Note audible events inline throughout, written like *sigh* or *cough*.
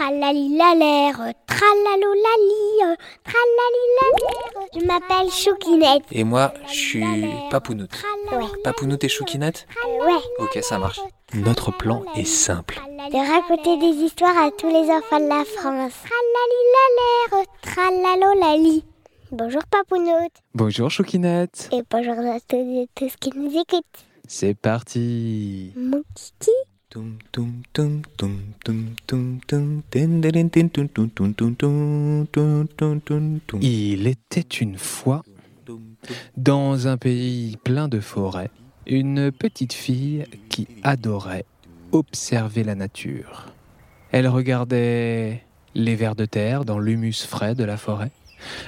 Tralalilalère, tralalolali, tralalilalère. Je m'appelle Choukinette. Et moi, je suis Papounoute. Ouais. Papounoute et Choukinette Ouais. Ok, ça marche. Notre plan est simple. De raconter des histoires à tous les enfants de la France. Tralalilalère, tralalolali. Bonjour Papounoute. Bonjour Choukinette. Et bonjour à tous et tous qui nous écoutent. C'est parti. Mon kiki. Il était une fois, dans un pays plein de forêts, une petite fille qui adorait observer la nature. Elle regardait les vers de terre dans l'humus frais de la forêt.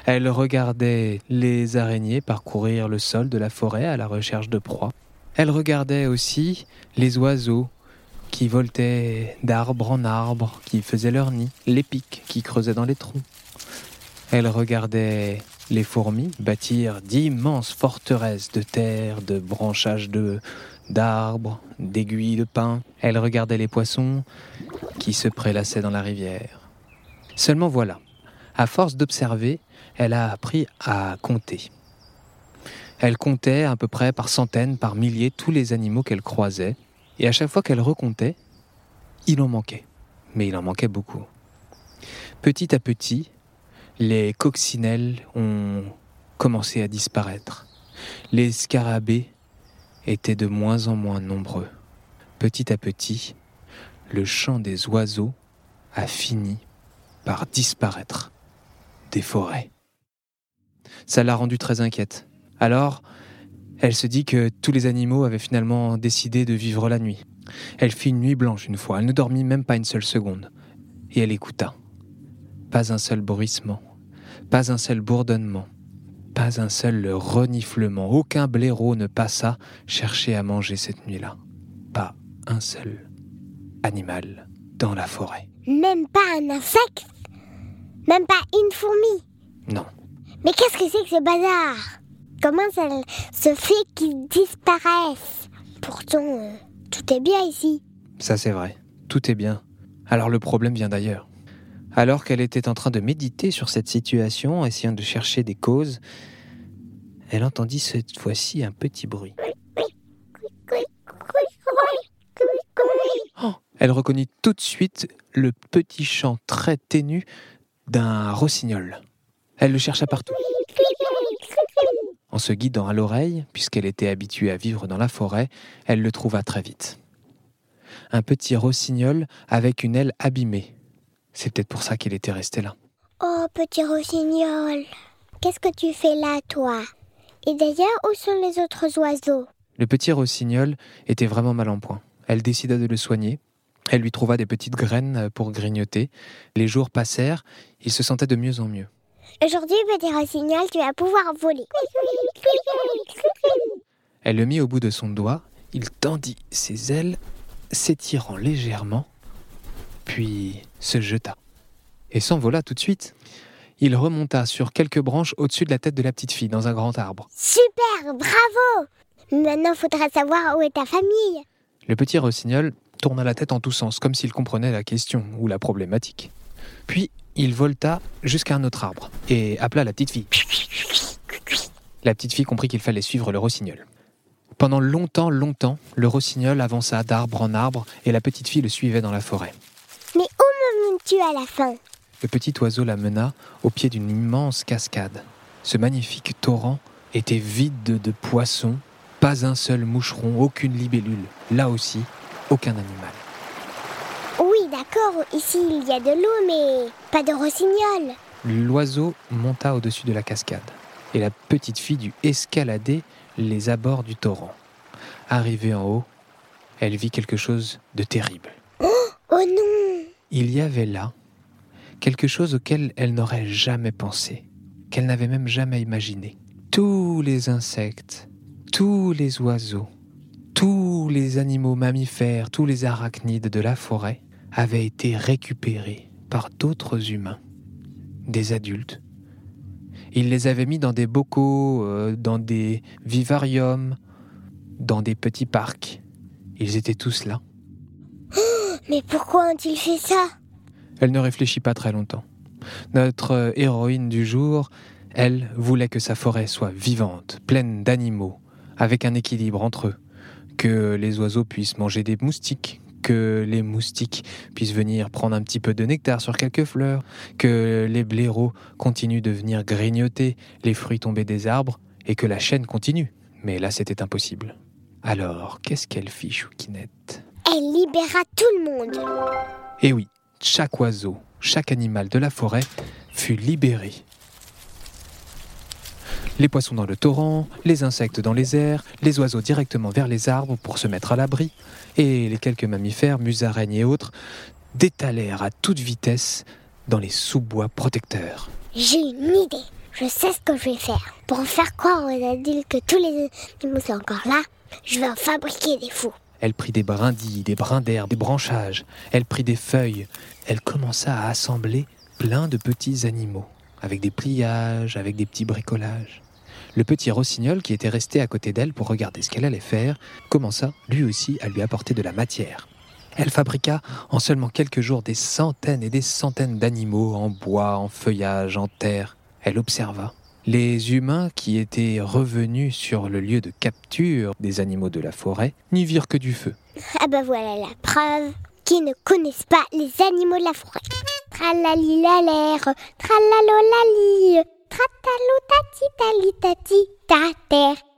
Elle regardait les araignées parcourir le sol de la forêt à la recherche de proies. Elle regardait aussi les oiseaux qui voletaient d'arbre en arbre, qui faisaient leur nid, les pics qui creusaient dans les troncs. Elle regardait les fourmis bâtir d'immenses forteresses de terre, de branchages de d'arbres, d'aiguilles de pin. Elle regardait les poissons qui se prélassaient dans la rivière. Seulement voilà, à force d'observer, elle a appris à compter. Elle comptait à peu près par centaines, par milliers tous les animaux qu'elle croisait, et à chaque fois qu'elle recomptait, il en manquait. Mais il en manquait beaucoup. Petit à petit, les coccinelles ont commencé à disparaître. Les scarabées étaient de moins en moins nombreux. Petit à petit, le chant des oiseaux a fini par disparaître des forêts. Ça l'a rendue très inquiète. Alors, elle se dit que tous les animaux avaient finalement décidé de vivre la nuit. Elle fit une nuit blanche une fois, elle ne dormit même pas une seule seconde. Et elle écouta. Pas un seul bruissement, pas un seul bourdonnement, pas un seul reniflement. Aucun blaireau ne passa chercher à manger cette nuit-là. Pas un seul animal dans la forêt. Même pas un insecte Même pas une fourmi Non. Mais qu'est-ce que c'est que ce bazar? Comment ça se fait qu'ils disparaissent Pourtant, euh, tout est bien ici. Ça c'est vrai, tout est bien. Alors le problème vient d'ailleurs. Alors qu'elle était en train de méditer sur cette situation, essayant de chercher des causes, elle entendit cette fois-ci un petit bruit. Oh, elle reconnut tout de suite le petit chant très ténu d'un rossignol. Elle le chercha partout. En se guidant à l'oreille, puisqu'elle était habituée à vivre dans la forêt, elle le trouva très vite. Un petit rossignol avec une aile abîmée. C'est peut-être pour ça qu'il était resté là. Oh, petit rossignol, qu'est-ce que tu fais là, toi? Et d'ailleurs, où sont les autres oiseaux? Le petit rossignol était vraiment mal en point. Elle décida de le soigner. Elle lui trouva des petites graines pour grignoter. Les jours passèrent, il se sentait de mieux en mieux. Aujourd'hui, petit rossignol, tu vas pouvoir voler. *laughs* Elle le mit au bout de son doigt, il tendit ses ailes, s'étirant légèrement, puis se jeta et s'envola tout de suite. Il remonta sur quelques branches au-dessus de la tête de la petite fille dans un grand arbre. Super, bravo Maintenant, faudra savoir où est ta famille. Le petit rossignol tourna la tête en tous sens, comme s'il comprenait la question ou la problématique. Puis il volta jusqu'à un autre arbre et appela la petite fille. La petite fille comprit qu'il fallait suivre le rossignol. Pendant longtemps, longtemps, le rossignol avança d'arbre en arbre et la petite fille le suivait dans la forêt. Mais où me mènes-tu à la fin? Le petit oiseau la mena au pied d'une immense cascade. Ce magnifique torrent était vide de poissons, pas un seul moucheron, aucune libellule. Là aussi, aucun animal. D'accord, ici il y a de l'eau, mais pas de rossignol. L'oiseau monta au-dessus de la cascade et la petite fille dut escalader les abords du torrent. Arrivée en haut, elle vit quelque chose de terrible. Oh non Il y avait là quelque chose auquel elle n'aurait jamais pensé, qu'elle n'avait même jamais imaginé. Tous les insectes, tous les oiseaux, tous les animaux mammifères, tous les arachnides de la forêt avaient été récupérés par d'autres humains, des adultes. Ils les avaient mis dans des bocaux, euh, dans des vivariums, dans des petits parcs. Ils étaient tous là. *gasps* Mais pourquoi ont-ils fait ça? Elle ne réfléchit pas très longtemps. Notre héroïne du jour, elle, voulait que sa forêt soit vivante, pleine d'animaux, avec un équilibre entre eux, que les oiseaux puissent manger des moustiques, que les moustiques puissent venir prendre un petit peu de nectar sur quelques fleurs, que les blaireaux continuent de venir grignoter les fruits tombés des arbres, et que la chaîne continue. Mais là, c'était impossible. Alors, qu'est-ce qu'elle fit, Choukinette Elle libéra tout le monde. Eh oui, chaque oiseau, chaque animal de la forêt fut libéré. Les poissons dans le torrent, les insectes dans les airs, les oiseaux directement vers les arbres pour se mettre à l'abri, et les quelques mammifères, musaraignes et autres, détalèrent à toute vitesse dans les sous-bois protecteurs. J'ai une idée. Je sais ce que je vais faire. Pour faire croire aux adultes que tous les animaux sont encore là, je vais en fabriquer des fous. Elle prit des brindilles, des brins d'herbe, des branchages. Elle prit des feuilles. Elle commença à assembler plein de petits animaux, avec des pliages, avec des petits bricolages. Le petit rossignol, qui était resté à côté d'elle pour regarder ce qu'elle allait faire, commença lui aussi à lui apporter de la matière. Elle fabriqua en seulement quelques jours des centaines et des centaines d'animaux en bois, en feuillage, en terre. Elle observa. Les humains qui étaient revenus sur le lieu de capture des animaux de la forêt n'y virent que du feu. Ah bah voilà la preuve qu'ils ne connaissent pas les animaux de la forêt. Tralali la l'air, tralalolali, tratalo tati tali tati ta terre.